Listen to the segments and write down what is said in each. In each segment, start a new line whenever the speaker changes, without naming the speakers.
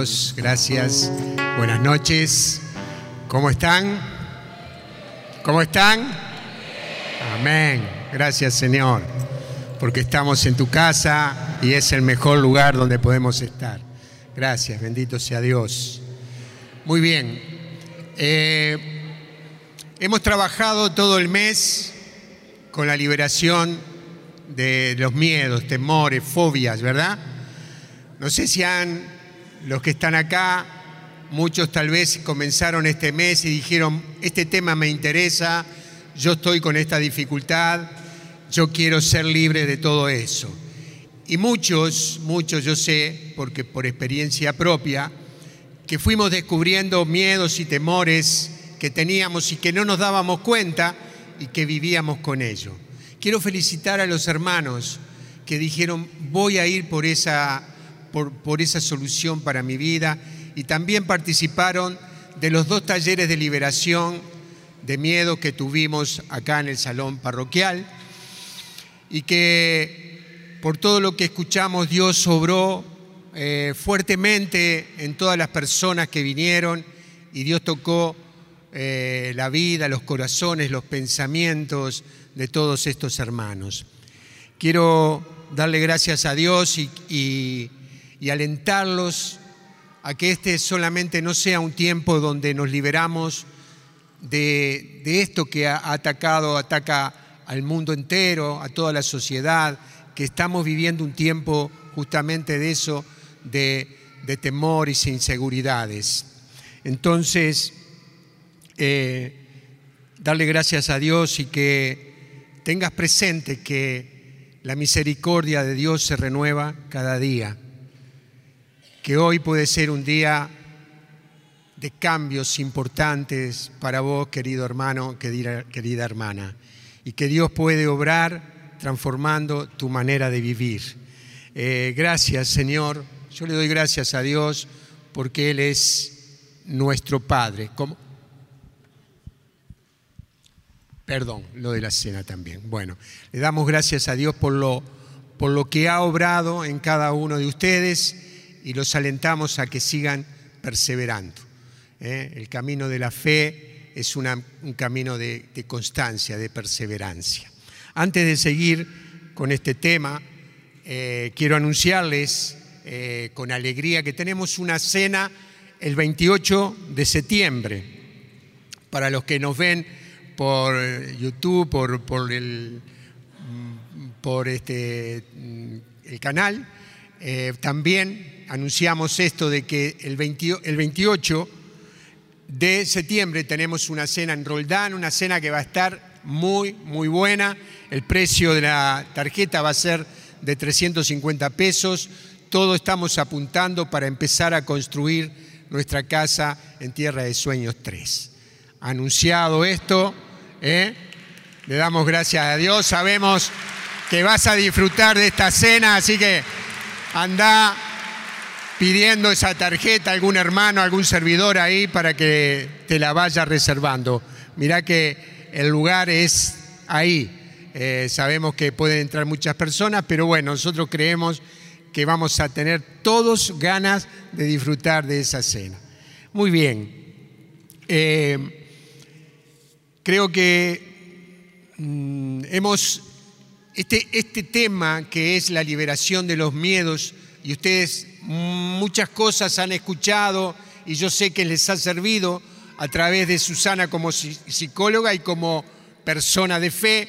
Gracias. Buenas noches. ¿Cómo están? ¿Cómo están? Amén. Gracias Señor. Porque estamos en tu casa y es el mejor lugar donde podemos estar. Gracias. Bendito sea Dios. Muy bien. Eh, hemos trabajado todo el mes con la liberación de los miedos, temores, fobias, ¿verdad? No sé si han, los que están acá, muchos tal vez comenzaron este mes y dijeron, este tema me interesa, yo estoy con esta dificultad, yo quiero ser libre de todo eso. Y muchos, muchos yo sé, porque por experiencia propia, que fuimos descubriendo miedos y temores que teníamos y que no nos dábamos cuenta y que vivíamos con ello. Quiero felicitar a los hermanos que dijeron, voy a ir por esa por, esa solución para mi vida y también participaron de los dos talleres de liberación de miedo que tuvimos acá en el salón parroquial y que por todo lo que escuchamos Dios sobró eh, fuertemente en todas las personas que vinieron y Dios tocó eh, la vida, los corazones, los pensamientos de todos estos hermanos. Quiero darle gracias a Dios y alentarlos a que este solamente no sea un tiempo donde nos liberamos de, esto que ha atacado, ataca al mundo entero, a toda la sociedad, que estamos viviendo un tiempo justamente de eso, de, temores e inseguridades. Entonces, eh, darle gracias a Dios y que tengas presente que la misericordia de Dios se renueva cada día que hoy puede ser un día de cambios importantes para vos, querido hermano, querida, hermana, y que Dios puede obrar transformando tu manera de vivir. Eh, gracias, Señor. Yo le doy gracias a Dios porque Él es nuestro Padre. Perdón, lo de la cena también. Bueno, le damos gracias a Dios por lo, por lo que ha obrado en cada uno de ustedes y los alentamos a que sigan perseverando. ¿eh? El camino de la fe es un camino de, constancia, de perseverancia. Antes de seguir con este tema, eh, quiero anunciarles eh, con alegría que tenemos una cena el 28 de septiembre. Para los que nos ven por YouTube, por, por el, por este, el canal, también anunciamos esto de que el, 28 de septiembre tenemos una cena en Roldán, una cena que va a estar muy, muy buena. El precio de la tarjeta va a ser de 350 pesos. Todo estamos apuntando para empezar a construir nuestra casa en Tierra de Sueños 3. Anunciado esto, ¿eh? le damos gracias a Dios. Sabemos que vas a disfrutar de esta cena, así que anda pidiendo esa tarjeta algún hermano, algún servidor ahí para que te la vaya reservando. Mirá que el lugar es ahí. Eh, sabemos que pueden entrar muchas personas, pero bueno, nosotros creemos que vamos a tener todos ganas de disfrutar de esa cena. Muy bien. Eh, creo que mm, hemos, este, este tema que es la liberación de los miedos, y ustedes muchas cosas han escuchado y yo sé que les ha servido a través de Susana como psicóloga y como persona de fe,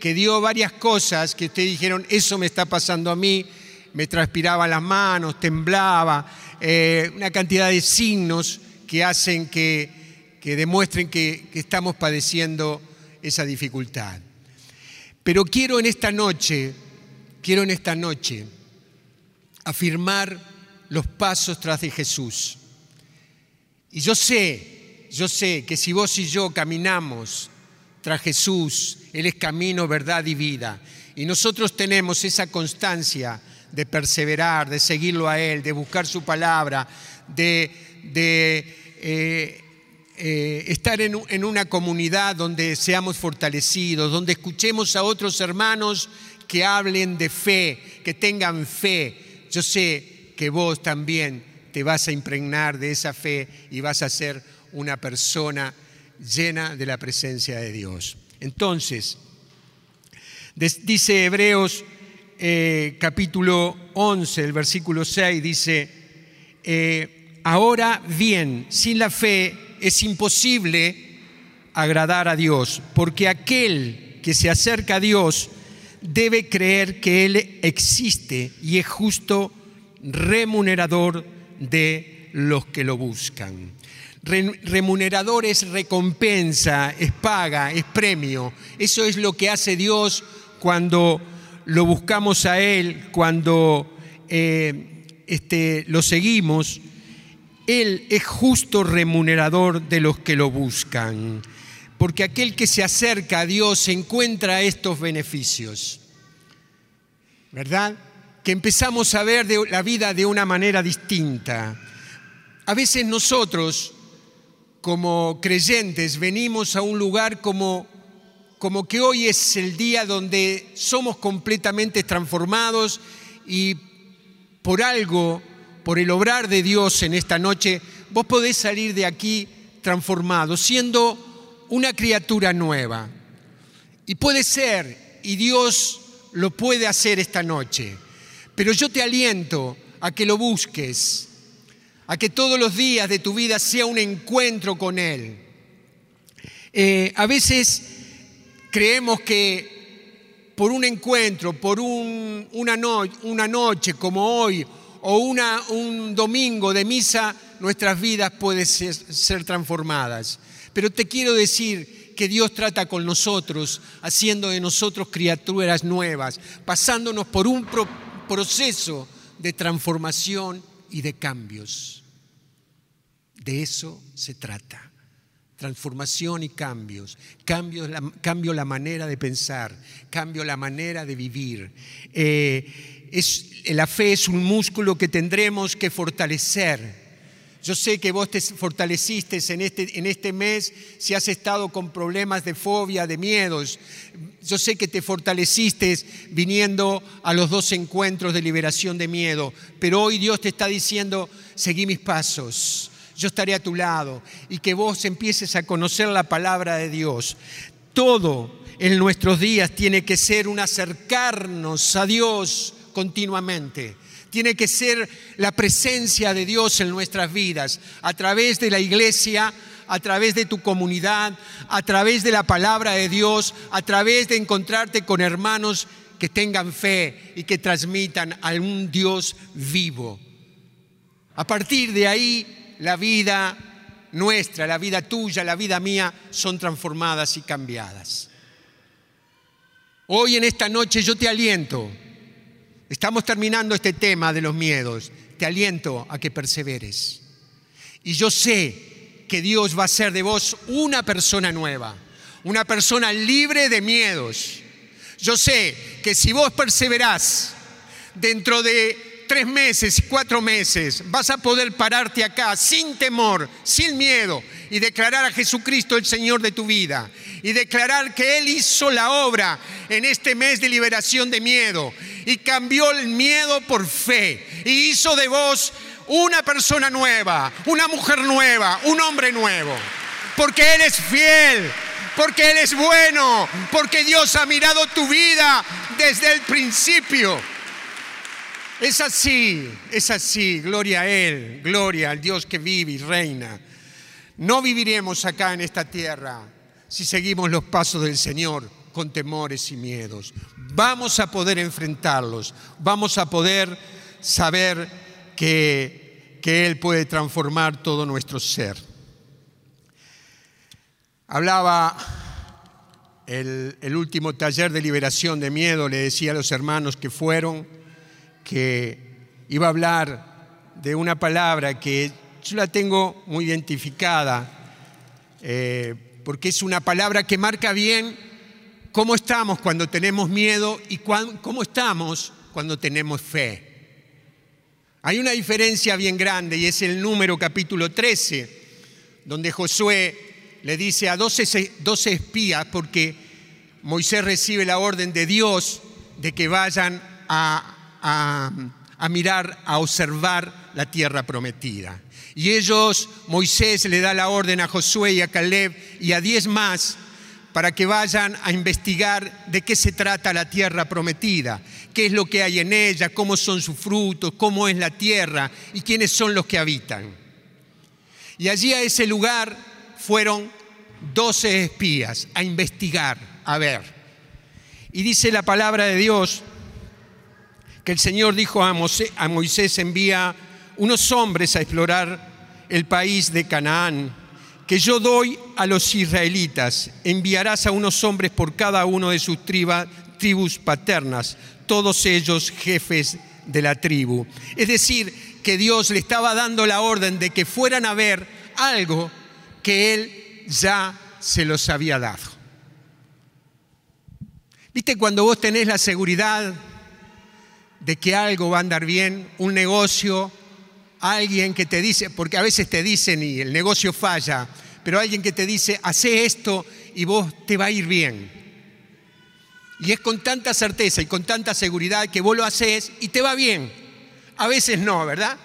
que dio varias cosas que ustedes dijeron, eso me está pasando a mí, me transpiraban las manos, temblaba, eh, una cantidad de signos que hacen que, que demuestren que, que estamos padeciendo esa dificultad. Pero quiero en esta noche, quiero en esta noche afirmar los pasos tras de Jesús. Y yo sé, yo sé que si vos y yo caminamos tras Jesús, Él es camino, verdad y vida. Y nosotros tenemos esa constancia de perseverar, de seguirlo a Él, de buscar su palabra, de, eh, eh, estar en, en una comunidad donde seamos fortalecidos, donde escuchemos a otros hermanos que hablen de fe, que tengan fe. Yo sé que vos también te vas a impregnar de esa fe y vas a ser una persona llena de la presencia de Dios. Entonces, dice Hebreos eh, capítulo 11, el versículo 6, dice, eh, ahora bien, sin la fe es imposible agradar a Dios, porque aquel que se acerca a Dios debe creer que Él existe y es justo remunerador de los que lo buscan. Remunerador es recompensa, es paga, es premio. Eso es lo que hace Dios cuando lo buscamos a Él, cuando eh, este, lo seguimos. Él es justo remunerador de los que lo buscan porque aquel que se acerca a Dios encuentra estos beneficios. ¿Verdad? Que empezamos a ver la vida de una manera distinta. A veces nosotros, como creyentes, venimos a un lugar como, como que hoy es el día donde somos completamente transformados y por algo, por el obrar de Dios en esta noche, vos podés salir de aquí transformado, siendo una criatura nueva. Y puede ser, y Dios lo puede hacer esta noche, pero yo te aliento a que lo busques, a que todos los días de tu vida sea un encuentro con Él. Eh, a veces creemos que por un encuentro, por una, noche como hoy, o un domingo de misa, nuestras vidas pueden ser transformadas. Pero te quiero decir que Dios trata con nosotros, haciendo de nosotros criaturas nuevas, pasándonos por un proceso de transformación y de cambios. De eso se trata. Transformación y cambios. Cambio la, cambio la manera de pensar, cambio la manera de vivir. Eh, es, la fe es un músculo que tendremos que fortalecer yo sé que vos te fortaleciste en este, en este mes si has estado con problemas de fobia, de miedos. Yo sé que te fortaleciste viniendo a los dos encuentros de liberación de miedo. Pero hoy Dios te está diciendo, seguí mis pasos. Yo estaré a tu lado y que vos empieces a conocer la palabra de Dios. Todo en nuestros días tiene que ser un acercarnos a Dios continuamente tiene que ser la presencia de Dios en nuestras vidas, a través de la iglesia, a través de tu comunidad, a través de la palabra de Dios, a través de encontrarte con hermanos que tengan fe y que transmitan a un Dios vivo. A partir de ahí, la vida nuestra, la vida tuya, la vida mía son transformadas y cambiadas. Hoy en esta noche yo te aliento Estamos terminando este tema de los miedos. Te aliento a que perseveres. Y yo sé que Dios va a hacer de vos una persona nueva, una persona libre de miedos. Yo sé que si vos perseverás dentro de tres meses, cuatro meses, vas a poder pararte acá sin temor, sin miedo y declarar a Jesucristo el Señor de tu vida y declarar que Él hizo la obra en este mes de liberación de miedo y cambió el miedo por fe y hizo de vos una persona nueva, una mujer nueva, un hombre nuevo. Porque Él es fiel, porque Él es bueno, porque Dios ha mirado tu vida desde el principio. Es así, es así, gloria a Él, gloria al Dios que vive y reina. No viviremos acá en esta tierra si seguimos los pasos del Señor con temores y miedos. Vamos a poder enfrentarlos, vamos a poder saber que, que Él puede transformar todo nuestro ser. Hablaba el, el, último taller de liberación de miedo, le decía a los hermanos que fueron que iba a hablar de una palabra que yo la tengo muy identificada. Eh, porque es una palabra que marca bien cómo estamos cuando tenemos miedo y cómo estamos cuando tenemos fe. Hay una diferencia bien grande y es el número capítulo 13, donde Josué le dice a 12, 12 espías, porque Moisés recibe la orden de Dios de que vayan a, a mirar, a observar la tierra prometida. Y ellos, Moisés le da la orden a Josué y a Caleb y a diez más para que vayan a investigar de qué se trata la tierra prometida, qué es lo que hay en ella, cómo son sus frutos, cómo es la tierra y quiénes son los que habitan. Y allí a ese lugar fueron doce espías a investigar, a ver. Y dice la palabra de Dios que el Señor dijo a Moisés, envía unos hombres a explorar el país de Canaán, que yo doy a los israelitas. Enviarás a unos hombres por cada uno de sus tribus paternas, todos ellos jefes de la tribu. Es decir, que Dios le estaba dando la orden de que fueran a ver algo que Él ya se los había dado. ¿Viste cuando vos tenés la seguridad de que algo va a andar bien, un negocio, alguien que te dice, porque a veces te dicen y el negocio falla, pero alguien que te dice, hace esto y vos te va a ir bien. Y es con tanta certeza y con tanta seguridad que vos lo haces y te va bien. A veces no, ¿verdad?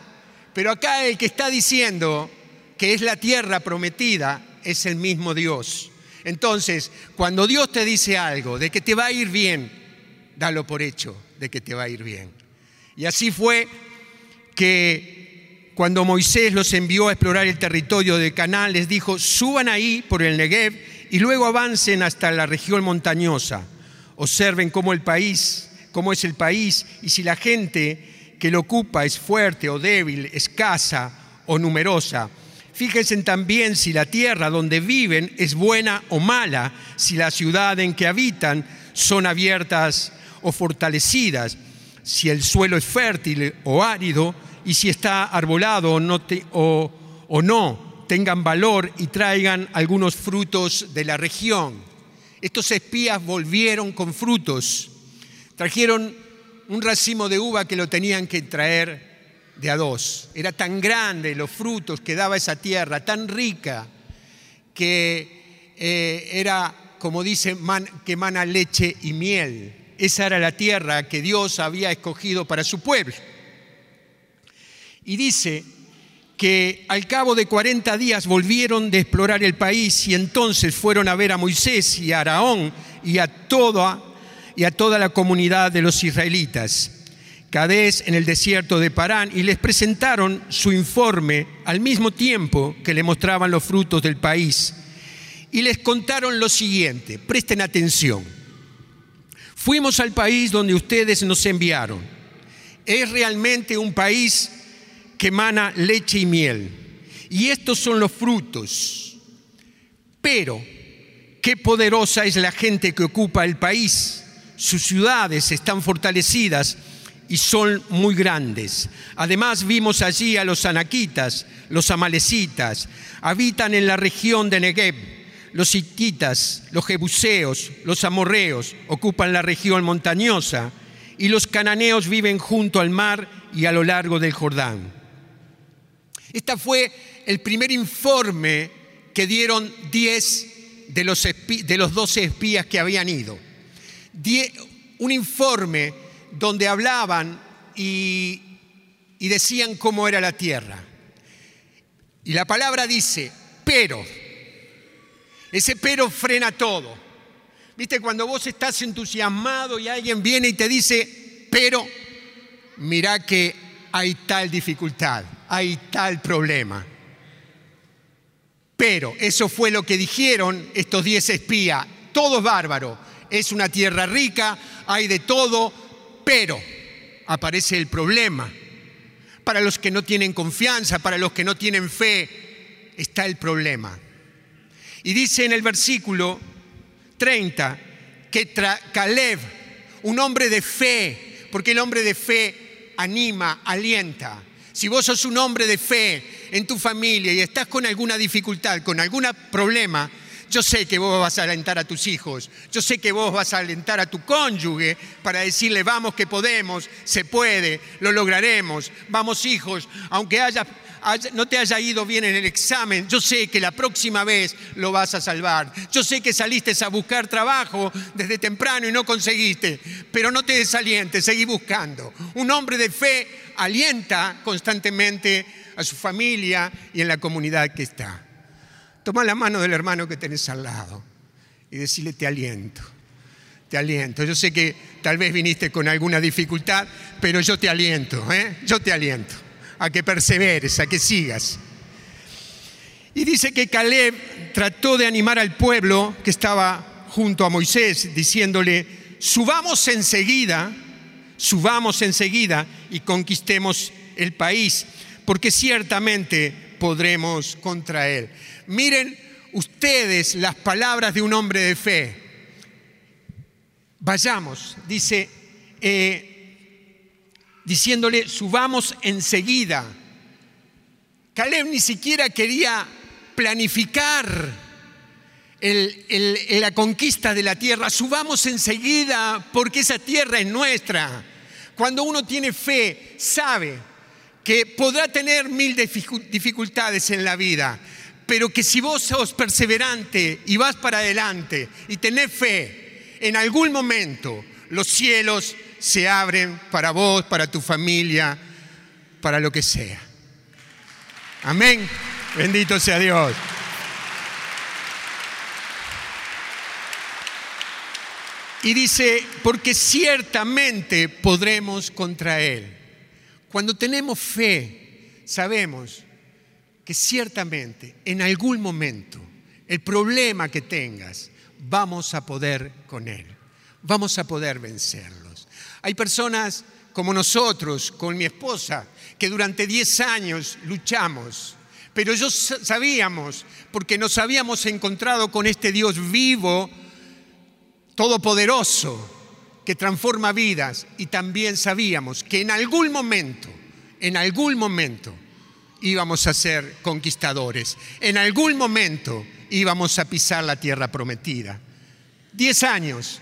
Pero acá el que está diciendo que es la tierra prometida es el mismo Dios. Entonces, cuando Dios te dice algo de que te va a ir bien, dalo por hecho de que te va a ir bien. Y así fue que cuando Moisés los envió a explorar el territorio de Canaán, les dijo, suban ahí por el Negev y luego avancen hasta la región montañosa. Observen cómo el país, cómo es el país y si la gente que lo ocupa es fuerte o débil, escasa o numerosa. Fíjense también si la tierra donde viven es buena o mala, si la ciudad en que habitan son abiertas o fortalecidas, si el suelo es fértil o árido, y si está arbolado o no, tengan valor y traigan algunos frutos de la región. Estos espías volvieron con frutos. Trajeron un racimo de uva que lo tenían que traer de a dos. Era tan grande los frutos que daba esa tierra, tan rica, que eh, era, como dice, que mana leche y miel. Esa era la tierra que Dios había escogido para su pueblo. Y dice que al cabo de 40 días volvieron de explorar el país y entonces fueron a ver a Moisés y a Araón y a toda, y a toda la comunidad de los israelitas. Cadés en el desierto de Parán y les presentaron su informe al mismo tiempo que le mostraban los frutos del país. Y les contaron lo siguiente, presten atención. Fuimos al país donde ustedes nos enviaron. Es realmente un país que emana leche y miel. Y estos son los frutos. Pero, qué poderosa es la gente que ocupa el país. Sus ciudades están fortalecidas y son muy grandes. Además vimos allí a los anaquitas, los amalecitas, habitan en la región de Negev. Los hititas, los jebuseos, los amorreos ocupan la región montañosa y los cananeos viven junto al mar y a lo largo del Jordán. Este fue el primer informe que dieron 10 de los, de los 12 espías que habían ido. un informe donde hablaban y, y decían cómo era la tierra. Y la palabra dice, pero. Ese pero frena todo. Viste, cuando vos estás entusiasmado y alguien viene y te dice, pero, mira que hay tal dificultad hay tal problema. Pero eso fue lo que dijeron estos diez espías. Todo es bárbaro. Es una tierra rica, hay de todo, pero aparece el problema. Para los que no tienen confianza, para los que no tienen fe, está el problema. Y dice en el versículo 30 que Caleb, un hombre de fe, porque el hombre de fe anima, alienta, si vos sos un hombre de fe en tu familia y estás con alguna dificultad, con algún problema, yo sé que vos vas a alentar a tus hijos, yo sé que vos vas a alentar a tu cónyuge para decirle, vamos que podemos, se puede, lo lograremos, vamos hijos, aunque haya, no te haya ido bien en el examen, yo sé que la próxima vez lo vas a salvar. Yo sé que saliste a buscar trabajo desde temprano y no conseguiste, pero no te desalientes, seguí buscando. Un hombre de fe alienta constantemente a su familia y en la comunidad que está. Toma la mano del hermano que tenés al lado y decirle te aliento, te aliento. Yo sé que tal vez viniste con alguna dificultad, pero yo te aliento, ¿eh? yo te aliento a que perseveres, a que sigas. Y dice que Caleb trató de animar al pueblo que estaba junto a Moisés, diciéndole, subamos enseguida, subamos enseguida y conquistemos el país, porque ciertamente podremos contra él. Miren ustedes las palabras de un hombre de fe. Vayamos, dice, eh, diciéndole, subamos enseguida. Caleb ni siquiera quería planificar la conquista de la tierra. Subamos enseguida porque esa tierra es nuestra. Cuando uno tiene fe, sabe que podrá tener mil dificultades en la vida, pero que si vos sos perseverante y vas para adelante y tenés fe, en algún momento los cielos se abren para vos, para tu familia, para lo que sea. Amén. Bendito sea Dios. Y dice, porque ciertamente podremos contra Él. Cuando tenemos fe, sabemos que ciertamente en algún momento el problema que tengas, vamos a poder con Él, vamos a poder vencerlo. Hay personas como nosotros, con mi esposa, que durante 10 años luchamos, pero yo sabíamos, porque nos habíamos encontrado con este Dios vivo, todopoderoso, que transforma vidas, y también sabíamos que en algún momento, en algún momento, íbamos a ser conquistadores, en algún momento íbamos a pisar la tierra prometida. Diez años,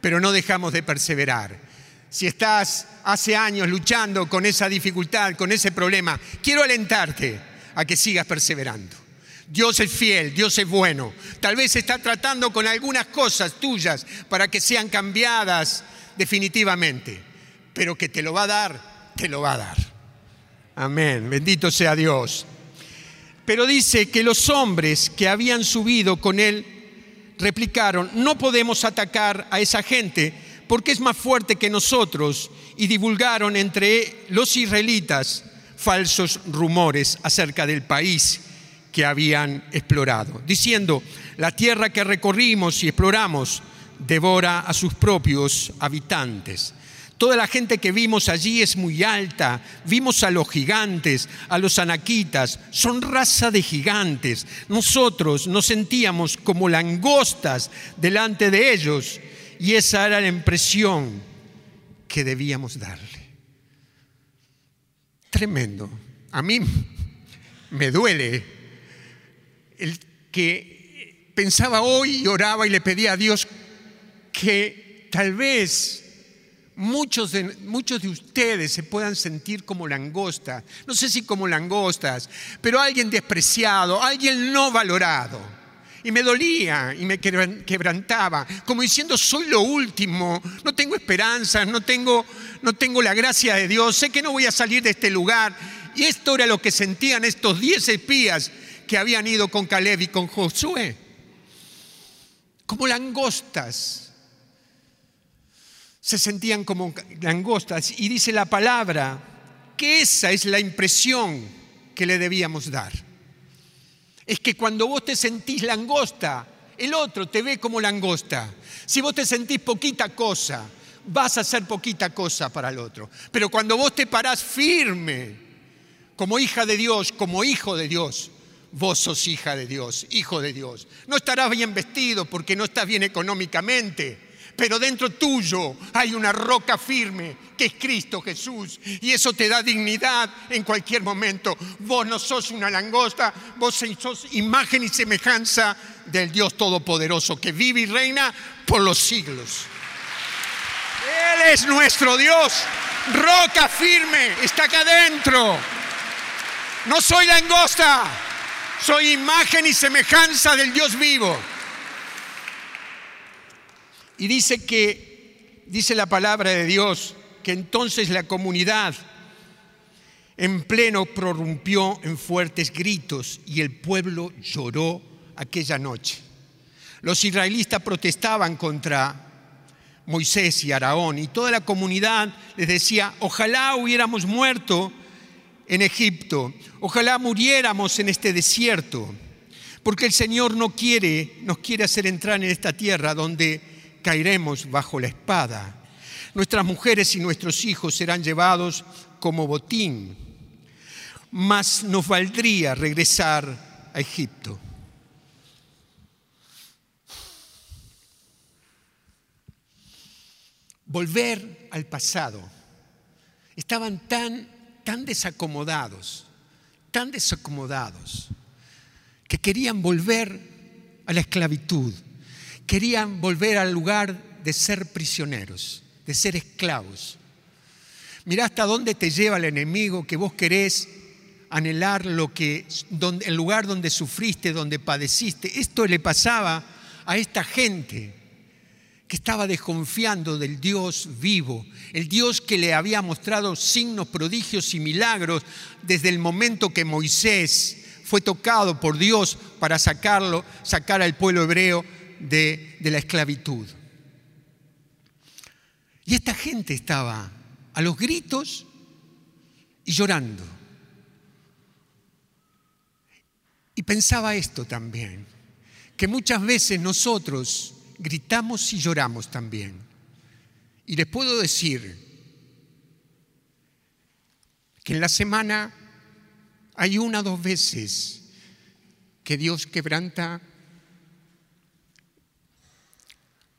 pero no dejamos de perseverar si estás hace años luchando con esa dificultad, con ese problema, quiero alentarte a que sigas perseverando. Dios es fiel, Dios es bueno. Tal vez está tratando con algunas cosas tuyas para que sean cambiadas definitivamente, pero que te lo va a dar, te lo va a dar. Amén, bendito sea Dios. Pero dice que los hombres que habían subido con él replicaron, no podemos atacar a esa gente porque es más fuerte que nosotros y divulgaron entre los israelitas falsos rumores acerca del país que habían explorado, diciendo, la tierra que recorrimos y exploramos devora a sus propios habitantes. Toda la gente que vimos allí es muy alta. Vimos a los gigantes, a los anaquitas. Son raza de gigantes. Nosotros nos sentíamos como langostas delante de ellos y esa era la impresión que debíamos darle. Tremendo. A mí me duele el que pensaba hoy y oraba y le pedía a Dios que tal vez muchos de, muchos de ustedes se puedan sentir como langostas, no sé si como langostas, pero alguien despreciado, alguien no valorado y me dolía y me quebrantaba, como diciendo, soy lo último, no tengo esperanza, no tengo, no tengo la gracia de Dios, sé que no voy a salir de este lugar. Y esto era lo que sentían estos diez espías que habían ido con Caleb y con Josué, como langostas. Se sentían como langostas y dice la palabra que esa es la impresión que le debíamos dar es que cuando vos te sentís langosta, el otro te ve como langosta. Si vos te sentís poquita cosa, vas a hacer poquita cosa para el otro. Pero cuando vos te parás firme, como hija de Dios, como hijo de Dios, vos sos hija de Dios, hijo de Dios. No estarás bien vestido porque no estás bien económicamente pero dentro tuyo hay una roca firme que es Cristo Jesús y eso te da dignidad en cualquier momento. Vos no sos una langosta, vos sos imagen y semejanza del Dios Todopoderoso que vive y reina por los siglos. Él es nuestro Dios, roca firme, está acá adentro. No soy langosta, soy imagen y semejanza del Dios vivo. Y dice que, dice la palabra de Dios, que entonces la comunidad en pleno prorrumpió en fuertes gritos y el pueblo lloró aquella noche. Los israelitas protestaban contra Moisés y Araón y toda la comunidad les decía, ojalá hubiéramos muerto en Egipto, ojalá muriéramos en este desierto, porque el Señor no quiere, nos quiere hacer entrar en esta tierra donde caeremos bajo la espada. Nuestras mujeres y nuestros hijos serán llevados como botín, mas nos valdría regresar a Egipto. Volver al pasado. Estaban tan, tan desacomodados, tan desacomodados, que querían volver a la esclavitud, querían volver al lugar de ser prisioneros de ser esclavos. Mira hasta dónde te lleva el enemigo que vos querés anhelar lo que, el lugar donde sufriste, donde padeciste. Esto le pasaba a esta gente que estaba desconfiando del Dios vivo, el Dios que le había mostrado signos, prodigios y milagros desde el momento que Moisés fue tocado por Dios para sacarlo, sacar al pueblo hebreo de, la esclavitud. Y esta gente estaba a los gritos y llorando. Y pensaba esto también, que muchas veces nosotros gritamos y lloramos también. Y les puedo decir que en la semana hay una o dos veces que Dios quebranta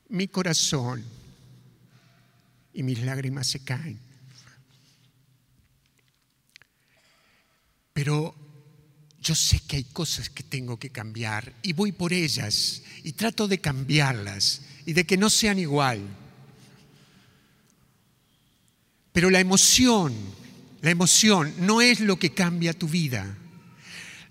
mi corazón y mis lágrimas se caen. Pero yo sé que hay cosas que tengo que cambiar y voy por ellas y trato de cambiarlas y de que no sean igual. Pero la emoción, la emoción no es lo que cambia tu vida.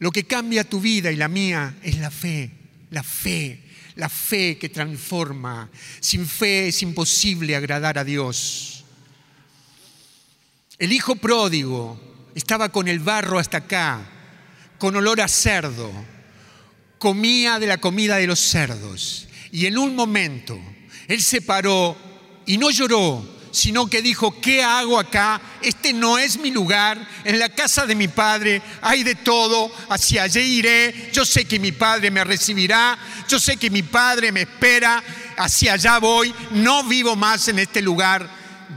Lo que cambia tu vida y la mía es la fe, la fe la fe que transforma. Sin fe es imposible agradar a Dios. El hijo pródigo estaba con el barro hasta acá, con olor a cerdo, comía de la comida de los cerdos. Y en un momento él se paró y no lloró, sino que dijo, ¿qué hago acá? Este no es mi lugar, en la casa de mi padre hay de todo, hacia allí iré, yo sé que mi padre me recibirá, yo sé que mi padre me espera, hacia allá voy, no vivo más en este lugar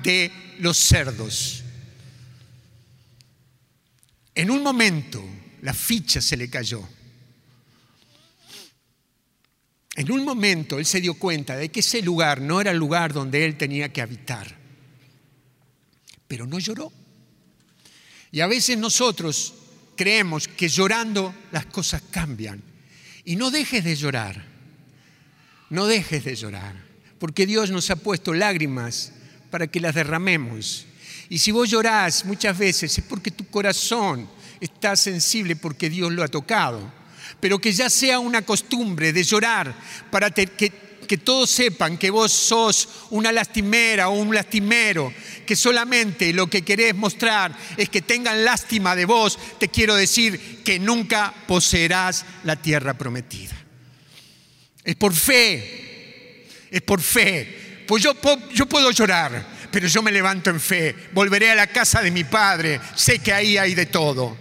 de los cerdos. En un momento la ficha se le cayó. En un momento él se dio cuenta de que ese lugar no era el lugar donde él tenía que habitar pero no lloró. Y a veces nosotros creemos que llorando las cosas cambian. Y no dejes de llorar, no dejes de llorar, porque Dios nos ha puesto lágrimas para que las derramemos. Y si vos llorás muchas veces es porque tu corazón está sensible porque Dios lo ha tocado. Pero que ya sea una costumbre de llorar para que que todos sepan que vos sos una lastimera o un lastimero, que solamente lo que querés mostrar es que tengan lástima de vos, te quiero decir que nunca poseerás la tierra prometida. Es por fe, es por fe. Pues yo, yo puedo llorar, pero yo me levanto en fe. Volveré a la casa de mi padre, sé que ahí hay de todo.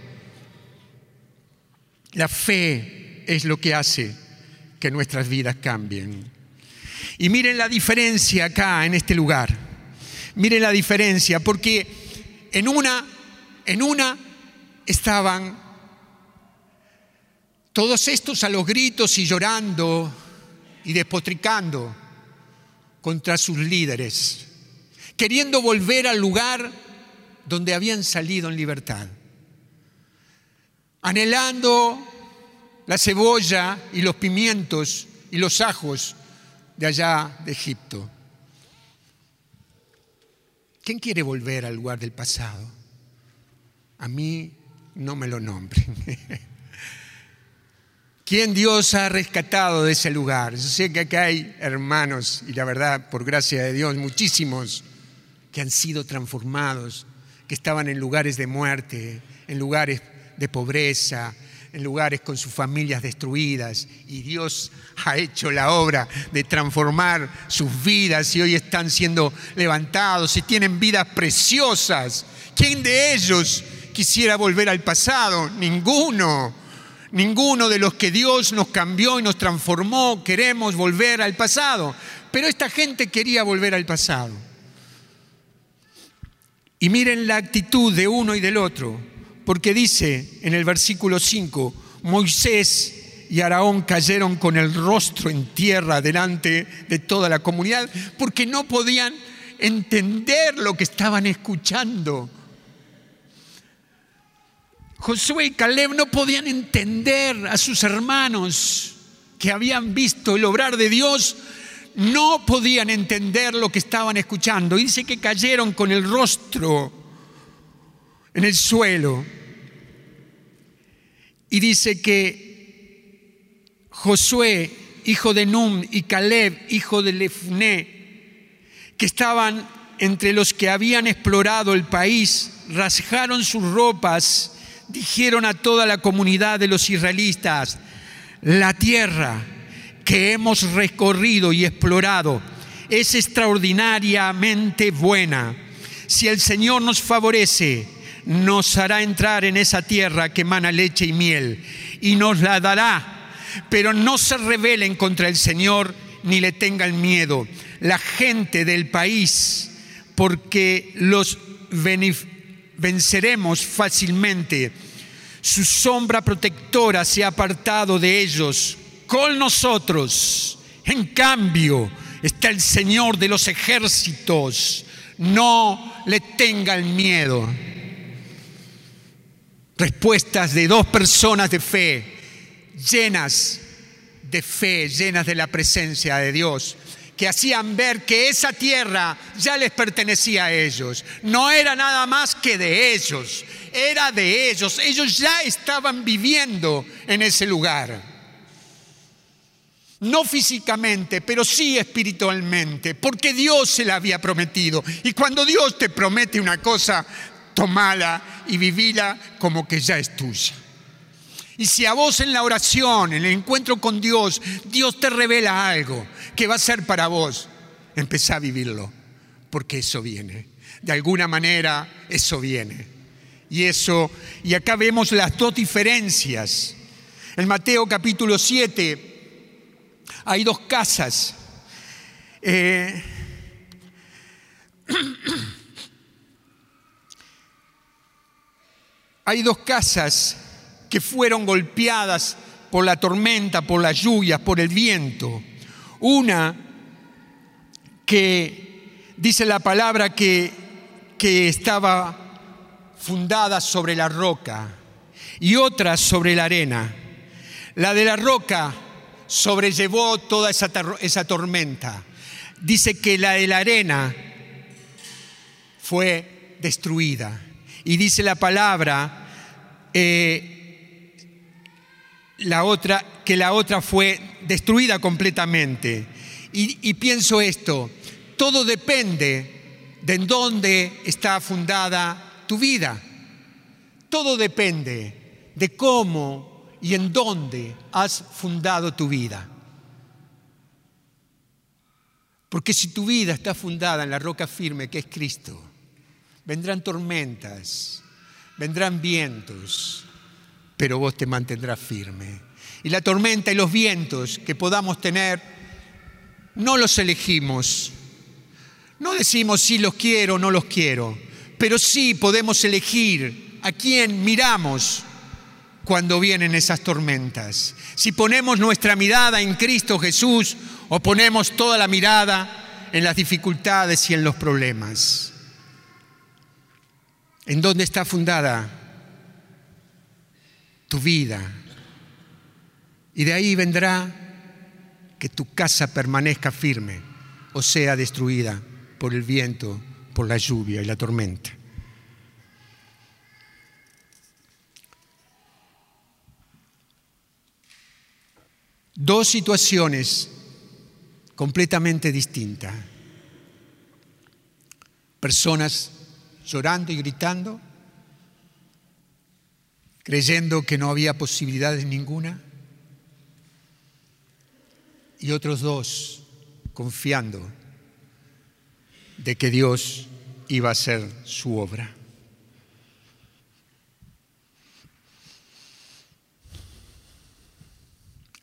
La fe es lo que hace que nuestras vidas cambien. Y miren la diferencia acá en este lugar. Miren la diferencia, porque en una, en una estaban todos estos a los gritos y llorando y despotricando contra sus líderes, queriendo volver al lugar donde habían salido en libertad, anhelando la cebolla y los pimientos y los ajos de allá de Egipto. ¿Quién quiere volver al lugar del pasado? A mí no me lo nombren. ¿Quién Dios ha rescatado de ese lugar? Yo sé que acá hay hermanos, y la verdad, por gracia de Dios, muchísimos que han sido transformados, que estaban en lugares de muerte, en lugares de pobreza, en lugares con sus familias destruidas y Dios ha hecho la obra de transformar sus vidas y hoy están siendo levantados y tienen vidas preciosas. ¿Quién de ellos quisiera volver al pasado? Ninguno. Ninguno de los que Dios nos cambió y nos transformó queremos volver al pasado. Pero esta gente quería volver al pasado. Y miren la actitud de uno y del otro porque dice en el versículo 5, Moisés y Araón cayeron con el rostro en tierra delante de toda la comunidad, porque no podían entender lo que estaban escuchando. Josué y Caleb no podían entender a sus hermanos que habían visto el obrar de Dios, no podían entender lo que estaban escuchando. Dice que cayeron con el rostro en el suelo. Y dice que Josué, hijo de Num, y Caleb, hijo de Lefné, que estaban entre los que habían explorado el país, rasgaron sus ropas, dijeron a toda la comunidad de los israelitas, la tierra que hemos recorrido y explorado es extraordinariamente buena. Si el Señor nos favorece, nos hará entrar en esa tierra que emana leche y miel y nos la dará. Pero no se rebelen contra el Señor ni le tengan miedo. La gente del país, porque los venceremos fácilmente. Su sombra protectora se ha apartado de ellos con nosotros. En cambio, está el Señor de los ejércitos. No le tengan miedo respuestas de dos personas de fe, llenas de fe, llenas de la presencia de Dios, que hacían ver que esa tierra ya les pertenecía a ellos. No era nada más que de ellos, era de ellos. Ellos ya estaban viviendo en ese lugar. No físicamente, pero sí espiritualmente, porque Dios se la había prometido. Y cuando Dios te promete una cosa, tomala y vivila como que ya es tuya. Y si a vos en la oración, en el encuentro con Dios, Dios te revela algo que va a ser para vos, empezá a vivirlo, porque eso viene. De alguna manera, eso viene. Y eso, y acá vemos las dos diferencias. En Mateo capítulo 7 hay dos casas. Eh, Hay dos casas que fueron golpeadas por la tormenta, por las lluvias, por el viento. Una que dice la palabra que, que estaba fundada sobre la roca y otra sobre la arena. La de la roca sobrellevó toda esa, esa tormenta. Dice que la de la arena fue destruida. Y dice la palabra, eh, la otra, que la otra fue destruida completamente. Y, y pienso esto, todo depende de en dónde está fundada tu vida. Todo depende de cómo y en dónde has fundado tu vida. Porque si tu vida está fundada en la roca firme que es Cristo, vendrán tormentas, vendrán vientos, pero vos te mantendrás firme. Y la tormenta y los vientos que podamos tener, no los elegimos. No decimos si los quiero o no los quiero, pero sí podemos elegir a quién miramos cuando vienen esas tormentas. Si ponemos nuestra mirada en Cristo Jesús o ponemos toda la mirada en las dificultades y en los problemas. ¿En dónde está fundada tu vida? Y de ahí vendrá que tu casa permanezca firme o sea destruida por el viento, por la lluvia y la tormenta. Dos situaciones completamente distintas. Personas llorando y gritando, creyendo que no había posibilidades ninguna, y otros dos confiando de que Dios iba a hacer su obra.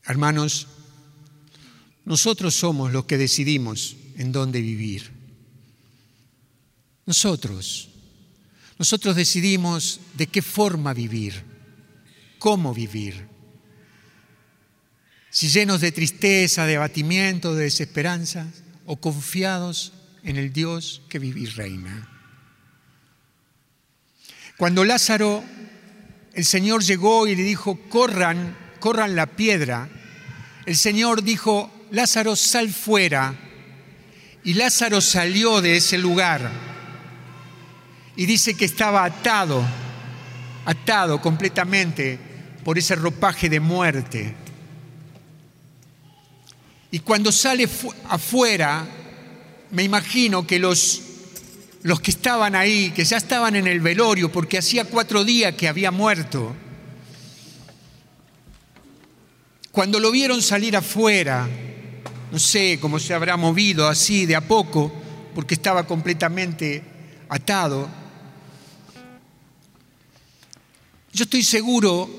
Hermanos, nosotros somos los que decidimos en dónde vivir. Nosotros. Nosotros decidimos de qué forma vivir, cómo vivir. Si llenos de tristeza, de abatimiento, de desesperanza, o confiados en el Dios que vive y reina. Cuando Lázaro, el Señor llegó y le dijo, corran, corran la piedra, el Señor dijo, Lázaro, sal fuera. Y Lázaro salió de ese lugar y dice que estaba atado, atado completamente por ese ropaje de muerte. Y cuando sale afuera, me imagino que los, los que estaban ahí, que ya estaban en el velorio, porque hacía cuatro días que había muerto, cuando lo vieron salir afuera, no sé cómo se habrá movido así de a poco, porque estaba completamente atado, yo estoy seguro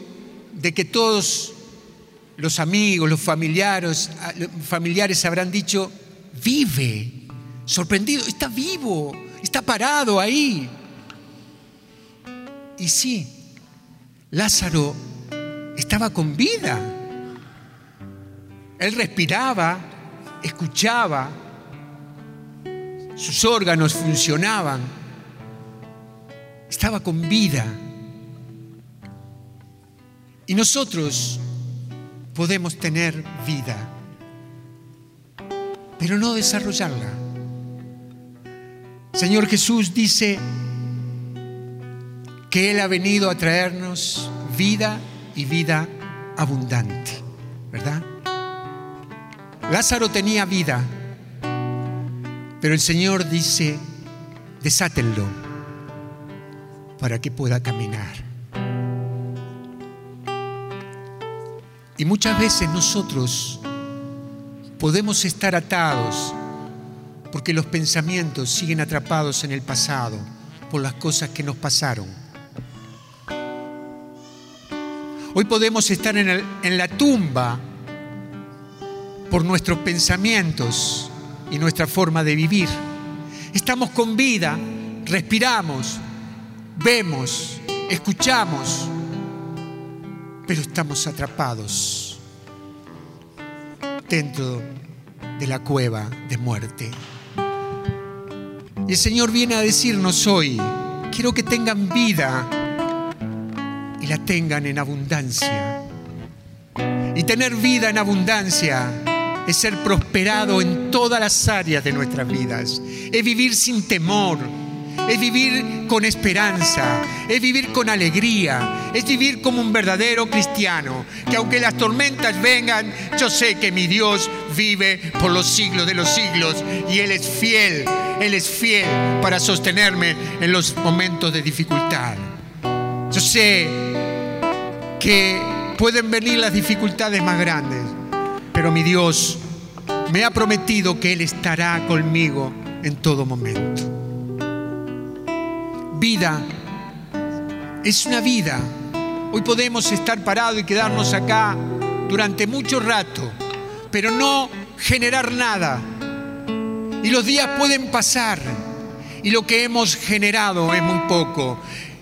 de que todos los amigos, los familiares, ah, familiares habrán dicho, vive, sorprendido, está vivo, está parado ahí. Y sí, Lázaro estaba con vida. Él respiraba, escuchaba, sus órganos funcionaban, estaba con vida. Y nosotros podemos tener vida, pero no desarrollarla. Señor Jesús dice que Él ha venido a traernos vida y vida abundante, ¿verdad? Lázaro tenía vida, pero el Señor dice, desátenlo para que pueda caminar. Y muchas veces nosotros podemos estar atados porque los pensamientos siguen atrapados en el pasado por las cosas que nos pasaron. Hoy podemos estar en, la tumba por nuestros pensamientos y nuestra forma de vivir. Estamos con vida, respiramos, vemos, escuchamos, pero estamos atrapados dentro de la cueva de muerte. Y el Señor viene a decirnos hoy, quiero que tengan vida y la tengan en abundancia. Y tener vida en abundancia es ser prosperado en todas las áreas de nuestras vidas, es vivir sin temor, es vivir con esperanza, es vivir con alegría, es vivir como un verdadero cristiano, que aunque las tormentas vengan, yo sé que mi Dios vive por los siglos de los siglos y Él es fiel, Él es fiel para sostenerme en los momentos de dificultad. Yo sé que pueden venir las dificultades más grandes, pero mi Dios me ha prometido que Él estará conmigo en todo momento vida es una vida. Hoy podemos estar parados y quedarnos acá durante mucho rato, pero no generar nada. Y los días pueden pasar y lo que hemos generado es muy poco.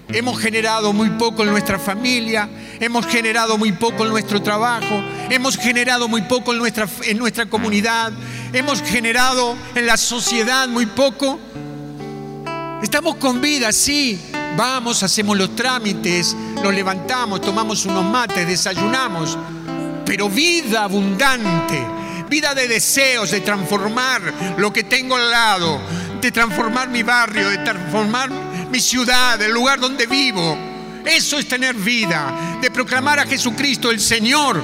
Hemos generado muy poco en nuestra familia, hemos generado muy poco en nuestro trabajo, hemos generado muy poco en nuestra, en nuestra comunidad, hemos generado en la sociedad muy poco. Estamos con vida, sí. Vamos, hacemos los trámites, nos levantamos, tomamos unos mates, desayunamos. Pero vida abundante, vida de deseos, de transformar lo que tengo al lado, de transformar mi barrio, de transformar mi ciudad, el lugar donde vivo. Eso es tener vida, de proclamar a Jesucristo el Señor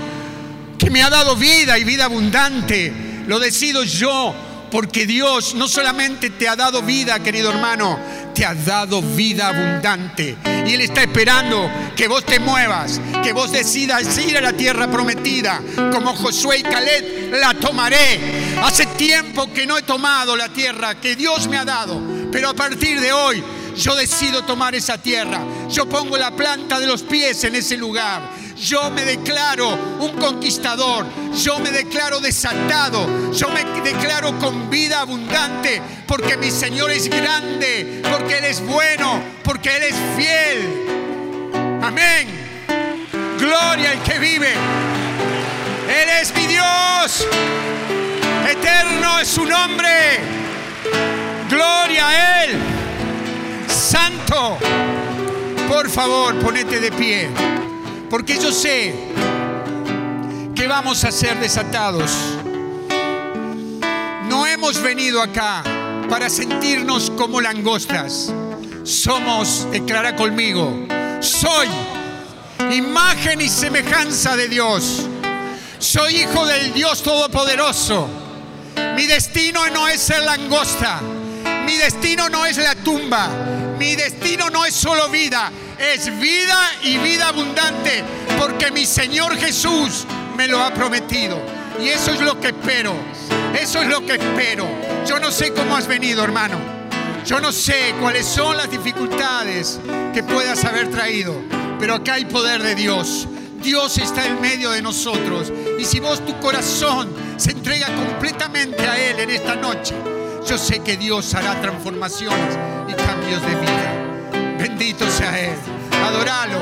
que me ha dado vida y vida abundante. Lo decido yo, porque Dios no solamente te ha dado vida, querido hermano, te ha dado vida abundante. Y Él está esperando que vos te muevas, que vos decidas ir a la tierra prometida. Como Josué y Caleb, la tomaré. Hace tiempo que no he tomado la tierra que Dios me ha dado, pero a partir de hoy yo decido tomar esa tierra. Yo pongo la planta de los pies en ese lugar. Yo me declaro un conquistador. Yo me declaro desatado. Yo me declaro con vida abundante. Porque mi Señor es grande. Porque Él es bueno. Porque Él es fiel. Amén. Gloria al que vive. Él es mi Dios. Eterno es su nombre. Gloria a Él. Santo. Por favor, ponete de pie. Porque yo sé que vamos a ser desatados. No hemos venido acá para sentirnos como langostas. Somos, declara conmigo, soy imagen y semejanza de Dios. Soy hijo del Dios Todopoderoso. Mi destino no es ser langosta. Mi destino no es la tumba. Mi destino no es solo vida. Es vida y vida abundante. Porque mi Señor Jesús me lo ha prometido. Y eso es lo que espero. Eso es lo que espero. Yo no sé cómo has venido, hermano. Yo no sé cuáles son las dificultades que puedas haber traído. Pero acá hay poder de Dios. Dios está en medio de nosotros. Y si vos tu corazón se entrega completamente a Él en esta noche, yo sé que Dios hará transformaciones y cambios de vida. Bendito sea Él. Adoralo.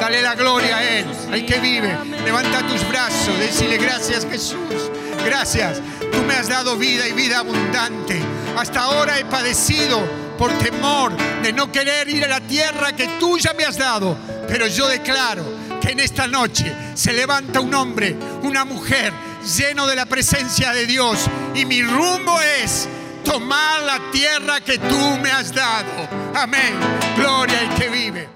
Dale la gloria a Él, al que vive. Levanta tus brazos. Decile gracias Jesús. Gracias. Tú me has dado vida y vida abundante. Hasta ahora he padecido por temor de no querer ir a la tierra que tú ya me has dado. Pero yo declaro que en esta noche se levanta un hombre, una mujer lleno de la presencia de Dios. Y mi rumbo es tomar la tierra que tú me has dado. Amén. Gloria al que vive.